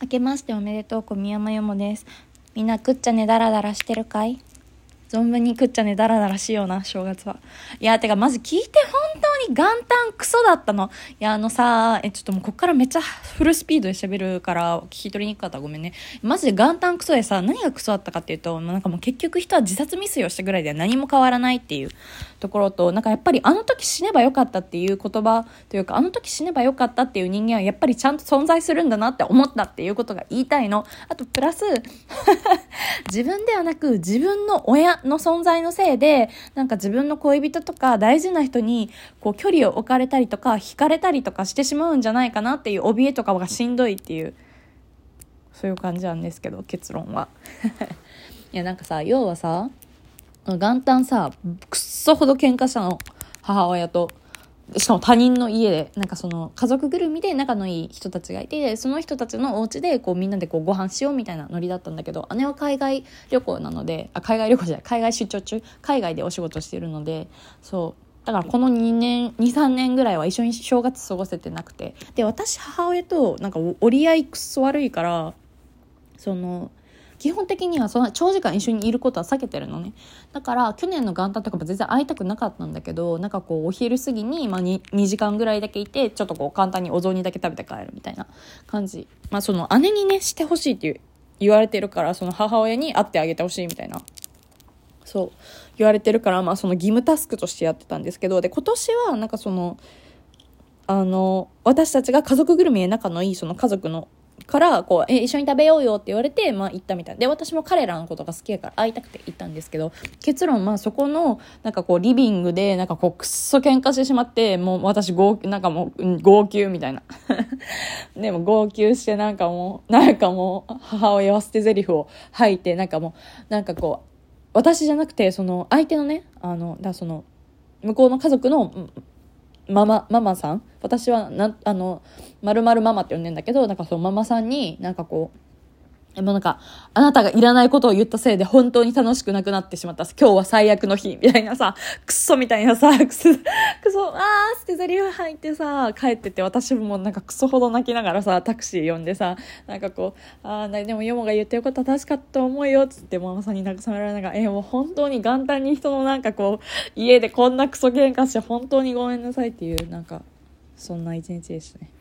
明けましておめでとう、小宮山よもです。みんな食っちゃねだらだらしてるかい？存分に食っちゃねだらだらしような、正月は。いや、てか、まず聞いて本当元旦クソだったの。いや、あのさ、え、ちょっともうこっからめっちゃフルスピードで喋るから、聞き取りにくかったごめんね。マジで元旦クソでさ、何がクソだったかっていうと、なんかもう結局人は自殺未遂をしたぐらいでは何も変わらないっていうところと、なんかやっぱりあの時死ねばよかったっていう言葉というか、あの時死ねばよかったっていう人間はやっぱりちゃんと存在するんだなって思ったっていうことが言いたいの。あと、プラス、自分ではなく自分の親の存在のせいでなんか自分の恋人とか大事な人にこう距離を置かれたりとか惹かれたりとかしてしまうんじゃないかなっていう怯えとかがしんどいっていうそういう感じなんですけど結論は。いやなんかさ要はさ元旦さくっそほど喧嘩したの母親と。しかも他人の家で、なんかその家族ぐるみで仲のいい人たちがいて、その人たちのお家でこうみんなでこうご飯しようみたいなノリだったんだけど、姉は海外旅行なので、あ、海外旅行じゃない、海外出張中、海外でお仕事してるので、そう。だからこの2年、2、3年ぐらいは一緒に正月過ごせてなくて。で、私母親となんか折り合いくっそ悪いから、その、基本的にはそんな長時間一緒にいることは避けてるのね。だから去年の元旦とかも全然会いたくなかったんだけどなんかこうお昼過ぎに、まあ、2, 2時間ぐらいだけいてちょっとこう簡単にお雑煮だけ食べて帰るみたいな感じ。まあその姉にねしてほしいっていう言われてるからその母親に会ってあげてほしいみたいな。そう言われてるからまあその義務タスクとしてやってたんですけどで今年はなんかそのあの私たちが家族ぐるみで仲のいいその家族のから、こう、え、一緒に食べようよって言われて、まあ行ったみたい。で、私も彼らのことが好きやから会いたくて行ったんですけど、結論、まあそこの、なんかこう、リビングで、なんかこう、くっそ喧嘩してしまって、もう私、号なんかもう、号泣みたいな。でも、号泣して、なんかもう、なんかもう、母親は捨て台詞を吐いて、なんかもう、なんかこう、私じゃなくて、その、相手のね、あの、だその、向こうの家族の、うんママ、ママさん。私は、な、あの、まるまるママって呼んでんだけど、なんかそのママさんに、なんかこう、でもなんか、あなたがいらないことを言ったせいで本当に楽しくなくなってしまった。今日は最悪の日。みたいなさ、クソみたいなさ、クソ、クソ、あー、捨て台詞入ってさ、帰ってて、私もなんかクソほど泣きながらさ、タクシー呼んでさ、なんかこう、あー、でもヨモが言ってることは確かと思うよ、つってママさんに慰められながら、えー、もう本当に元旦に人のなんかこう、家でこんなクソ喧嘩して本当にごめんなさいっていう、なんか、そんな一日でしたね。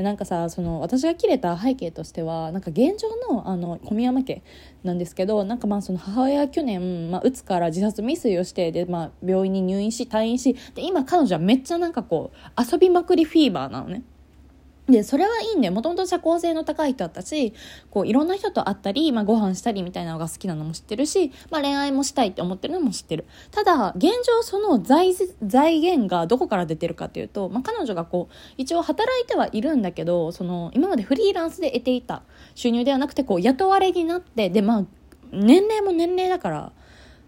でなんかさその私が切れた背景としてはなんか現状のあの小宮山家なんですけどなんかまあその母親は去年、まあ、うつから自殺未遂をしてで、まあ、病院に入院し退院しで今彼女はめっちゃなんかこう遊びまくりフィーバーなのね。で、それはいいんだよ。もともと社交性の高い人だったし、こう、いろんな人と会ったり、まあ、ご飯したりみたいなのが好きなのも知ってるし、まあ、恋愛もしたいって思ってるのも知ってる。ただ、現状その財、財源がどこから出てるかっていうと、まあ、彼女がこう、一応働いてはいるんだけど、その、今までフリーランスで得ていた収入ではなくて、こう、雇われになって、で、まあ、年齢も年齢だから、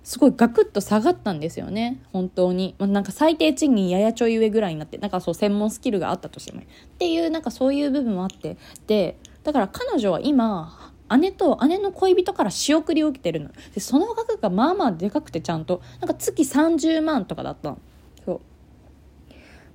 すごいガクッと下がったんですよね。本当に、まあ、なんか最低賃金ややちょい上ぐらいになってなんかそう専門スキルがあったとしても。っていうなんかそういう部分もあって。でだから彼女は今姉と姉の恋人から仕送りを受けてるの。でその額がまあまあでかくてちゃんと。なんか月30万とかだったの。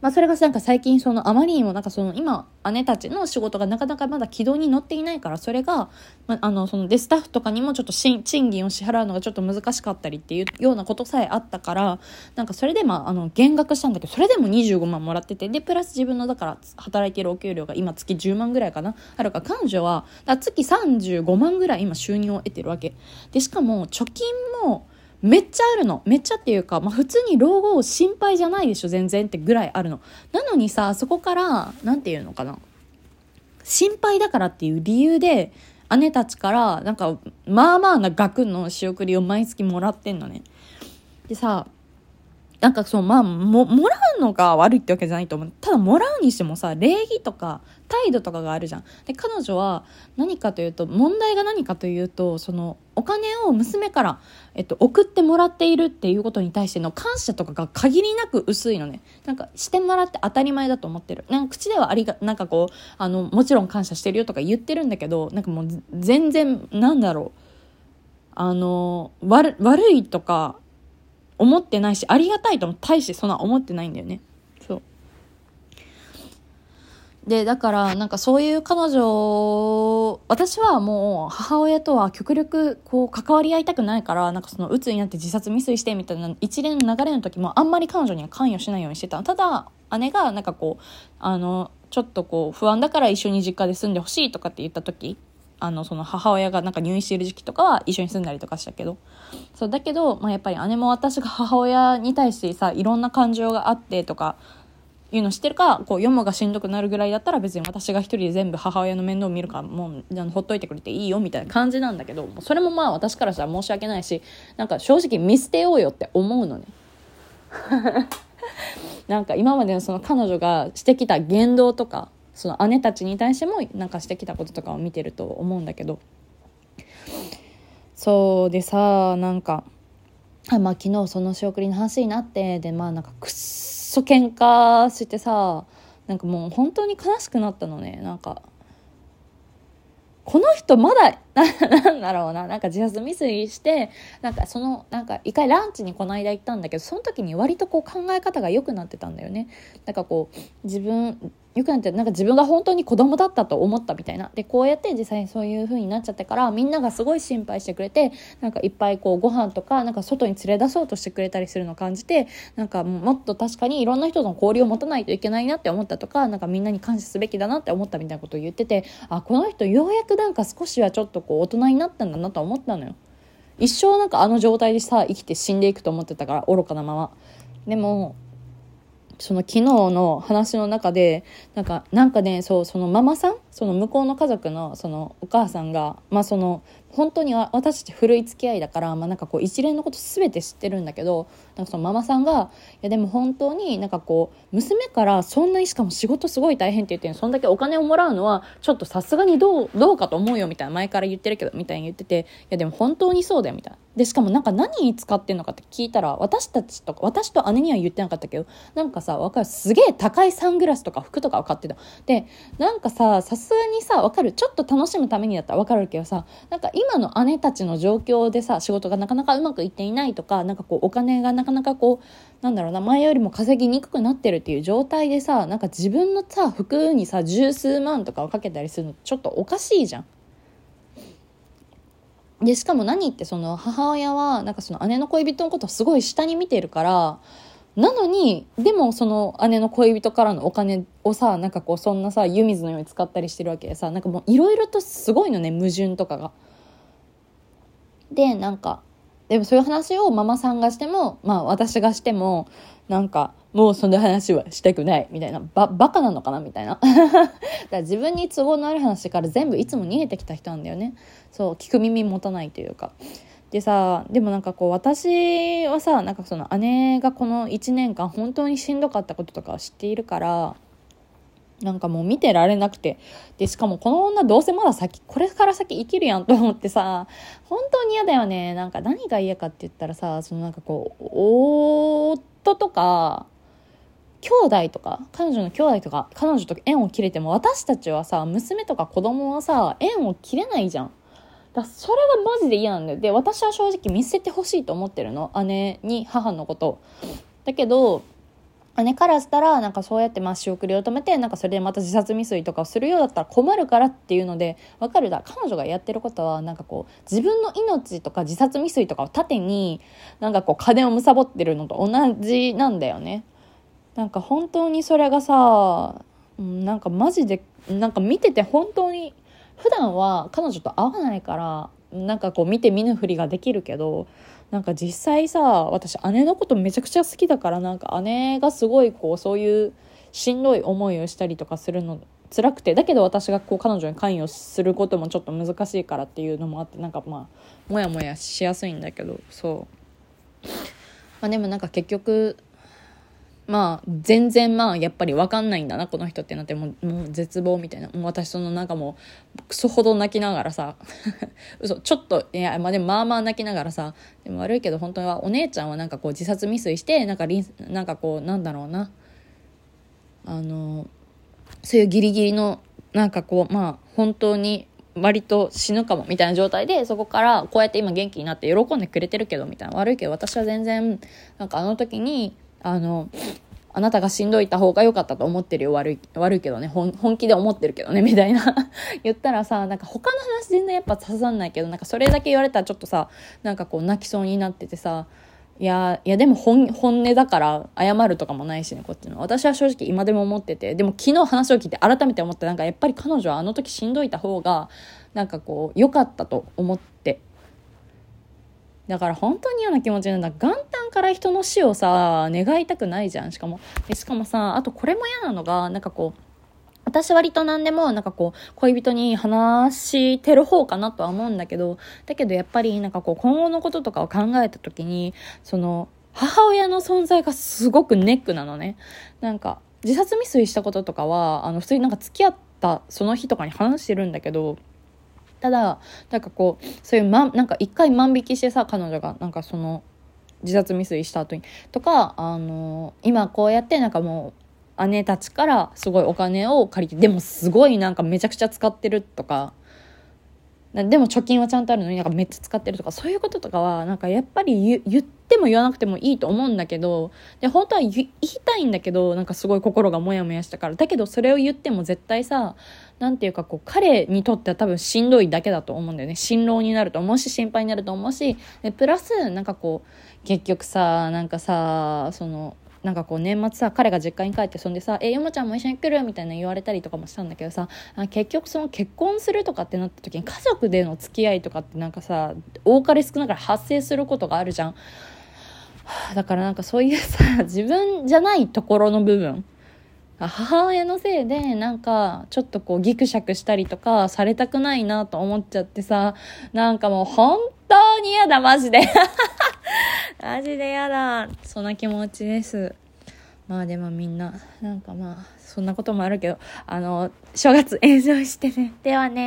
まあ、それがなんか最近そのあまりにもなんかその今姉たちの仕事がなかなかまだ軌道に乗っていないからそれが、まあ、あのそのでスタッフとかにもちょっと賃金を支払うのがちょっと難しかったりっていうようなことさえあったからなんかそれでまああの減額したんだけどそれでも25万もらっててでプラス自分のだから働いているお給料が今月10万ぐらいかなあるから彼女はだ月35万ぐらい今収入を得てるわけ。でしかも貯金もめっちゃあるの。めっちゃっていうか、まあ普通に老後心配じゃないでしょ、全然ってぐらいあるの。なのにさ、そこから、何て言うのかな。心配だからっていう理由で、姉たちから、なんか、まあまあな額の仕送りを毎月もらってんのね。でさ、なんかそう、まあ、も、もらうのが悪いってわけじゃないと思う。ただ、もらうにしてもさ、礼儀とか、態度とかがあるじゃん。で、彼女は、何かというと、問題が何かというと、その、お金を娘から、えっと、送ってもらっているっていうことに対しての感謝とかが限りなく薄いのね。なんか、してもらって当たり前だと思ってる。なんか、口ではありが、なんかこう、あの、もちろん感謝してるよとか言ってるんだけど、なんかもう、全然、なんだろう。あの、悪、悪いとか、思ってないしありがたいとも大してそんな思ってないんだよねそうで、だから、なんかそういう彼女、私はもう母親とは極力こう関わり合いたくないから、なんかその鬱になって自殺未遂してみたいな一連の流れの時もあんまり彼女には関与しないようにしてた。ただ、姉がなんかこう、あの、ちょっとこう不安だから一緒に実家で住んでほしいとかって言った時、あの、その母親がなんか入院している時期とかは一緒に住んだりとかしたけど。そう、だけど、まあやっぱり姉も私が 母親に対してさ、いろんな感情があってとか、いうの知ってるかこう読むがしんどくなるぐらいだったら別に私が一人で全部母親の面倒を見るからもうほっといてくれていいよみたいな感じなんだけどそれもまあ私からしたら申し訳ないしなんか正直見捨てようよって思うのね なんか今までのその彼女がしてきた言動とかその姉たちに対してもなんかしてきたこととかを見てると思うんだけど。そうでさなんかあまあ昨日その仕送りの話になってでまあなんかくっそ喧嘩してさなんかもう本当に悲しくなったのね。なんかこの人まだなんだろうな。なんか自殺未遂してなんかそのなんか一回ランチにこの間行ったんだけどその時に割とこう考え方が良くなってたんだよね。なんかこう自分よくなってなんか自分が本当に子供だったと思ったみたいな。でこうやって実際にそういう風になっちゃってからみんながすごい心配してくれてなんかいっぱいこうご飯とかなんか外に連れ出そうとしてくれたりするのを感じてなんかもっと確かにいろんな人との交流を持たないといけないなって思ったとかなんかみんなに感謝すべきだなって思ったみたいなことを言っててあこの人ようやくなんか少しはちょっとこう大人になったんだなと思ったのよ。一生なんかあの状態でさ生きて死んでいくと思ってたから愚かなまま。でもその昨日の話の中でなんかなんかねそうそのママさんその向こうの家族のそのお母さんがまあその本当に私たち古い付き合いだから、まあ、なんかこう一連のこと全て知ってるんだけどなんかそのママさんがいやでも本当になんかこう娘からそんなにしかも仕事すごい大変って言ってそんだけお金をもらうのはちょっとさすがにどうどうかと思うよみたいな前から言ってるけどみたいに言ってていやでも本当にそうだよみたいな。でしかもなんか何に使ってんのかって聞いたら私たちとか私と姉には言ってなかったけどなんかさわかるすげえ高いサングラスとか服とかを買ってた。でなんかささすがにさわかる？ちょっと楽しむためにだったらわかるけどさなんか今の姉たちの状況でさ仕事がなかなかうまくいっていないとかなんかこうお金がなかなかこうなんだろうな前よりも稼ぎにくくなってるっていう状態でさなんか自分のさ服にさ十数万とかをかけたりするのちょっとおかしいじゃん。でしかも何ってその母親はなんかその姉の恋人のことをすごい下に見てるからなのにでもその姉の恋人からのお金をさなんかこうそんなさ湯水のように使ったりしてるわけでさなんかもういろいろとすごいのね矛盾とかが。でなんかでもそういう話をママさんがしてもまあ私がしてもなんかもうそんな話はしたくないみたいなばバカなのかなみたいな。だから自分に都合のある話から全部いつも逃げてきた人なんだよね。そう聞く耳持たないというか。でさでもなんかこう私はさなんかその姉がこの1年間本当にしんどかったこととかを知っているからなんかもう見てられなくて。で、しかもこの女どうせまだ先、これから先生きるやんと思ってさ、本当に嫌だよね。なんか何が嫌かって言ったらさ、そのなんかこう、夫とか、兄弟とか、彼女の兄弟とか、彼女と縁を切れても、私たちはさ、娘とか子供はさ、縁を切れないじゃん。だそれがマジで嫌なんだよ。で、私は正直見捨ててほしいと思ってるの。姉に母のこと。だけど、姉からしたらなんかそうやってまあ仕送りを止めてなんかそれでまた自殺未遂とかをするようだったら困るからっていうので分かるだ彼女がやってることはなんかこう自分の命とか自殺未遂とかを盾になんかこう金を貪ってるのと同じなんだよねなんか本当にそれがさなんかマジでなんか見てて本当に普段は彼女と会わないからなんかこう見て見ぬふりができるけどなんか実際さ私姉のことめちゃくちゃ好きだからなんか姉がすごいこうそういうしんどい思いをしたりとかするの辛くてだけど私がこう彼女に関与することもちょっと難しいからっていうのもあってなんかまあモヤモヤしやすいんだけどそう。まあでもなんか結局まあ全然まあやっぱり分かんないんだなこの人ってなってもうもう絶望みたいな。もう私そのなんかもうクソほど泣きながらさ 嘘ちょっといやまあでもまあまあ泣きながらさでも悪いけど本当はお姉ちゃんはなんかこう自殺未遂してなんかリンなんかこうなんだろうな。あのそういうギリギリのなんかこうまあ本当に割と死ぬかもみたいな状態でそこからこうやって今元気になって喜んでくれてるけどみたいな。悪いけど私は全然なんかあの時にあのあなたがしんどいた方が良かったと思ってるよ。悪い悪いけどね。本気で思ってるけどね。みたいな。言ったらさなんか他の話全然やっぱ刺さんないけどなんかそれだけ言われたらちょっとさなんかこう泣きそうになっててさいやいやでも本本音だから謝るとかもないしねこっちの。私は正直今でも思ってて。でも昨日話を聞いて改めて思ってなんかやっぱり彼女はあの時しんどいた方がなんかこう良かったと思って。だから本当に嫌な気持ちなんだ。元旦から人の死をさ願いたくないじゃん。しかもしかもさあとこれも嫌なのがなんかこう私割と何でもなんかこう恋人に話してる方かなとは思うんだけどだけどやっぱりなんかこう今後のこととかを考えた時にその母親の存在がすごくネックなのね。なんか自殺未遂したこととかはあの普通になんか付き合ったその日とかに話してるんだけどただなんかこうそういう、ま、なんか一回万引きしてさ彼女がなんかその自殺未遂した後に。とかあの今こうやってなんかもう姉たちからすごいお金を借りてでもすごいなんかめちゃくちゃ使ってるとかでも貯金はちゃんとあるのになんかめっちゃ使ってるとかそういうこととかはなんかやっぱり言ってっても言わなくてもいいと思うんだけどで本当は言いたいんだけどなんかすごい心がモヤモヤしたからだけどそれを言っても絶対さなんていうかこう彼にとっては多分しんどいだけだと思うんだよね辛労になると思うし心配になると思うしでプラスなんかこう結局さなんかさそのなんかこう年末さ彼が実家に帰ってそんでさ「えよもちゃんも一緒に来る?」みたいな言われたりとかもしたんだけどさ結局その結婚するとかってなった時に家族での付き合いとかってなんかさ多かれ少なから発生することがあるじゃん。だからなんかそういうさ 自分じゃないところの部分。母親のせいでなんかちょっとこうギクシャクしたりとかされたくないなと思っちゃってさなんかもう本当に嫌だマジで。マジで嫌だ。そんな気持ちです。まあでもみんななんかまあそんなこともあるけどあの正月演奏してね。ではね。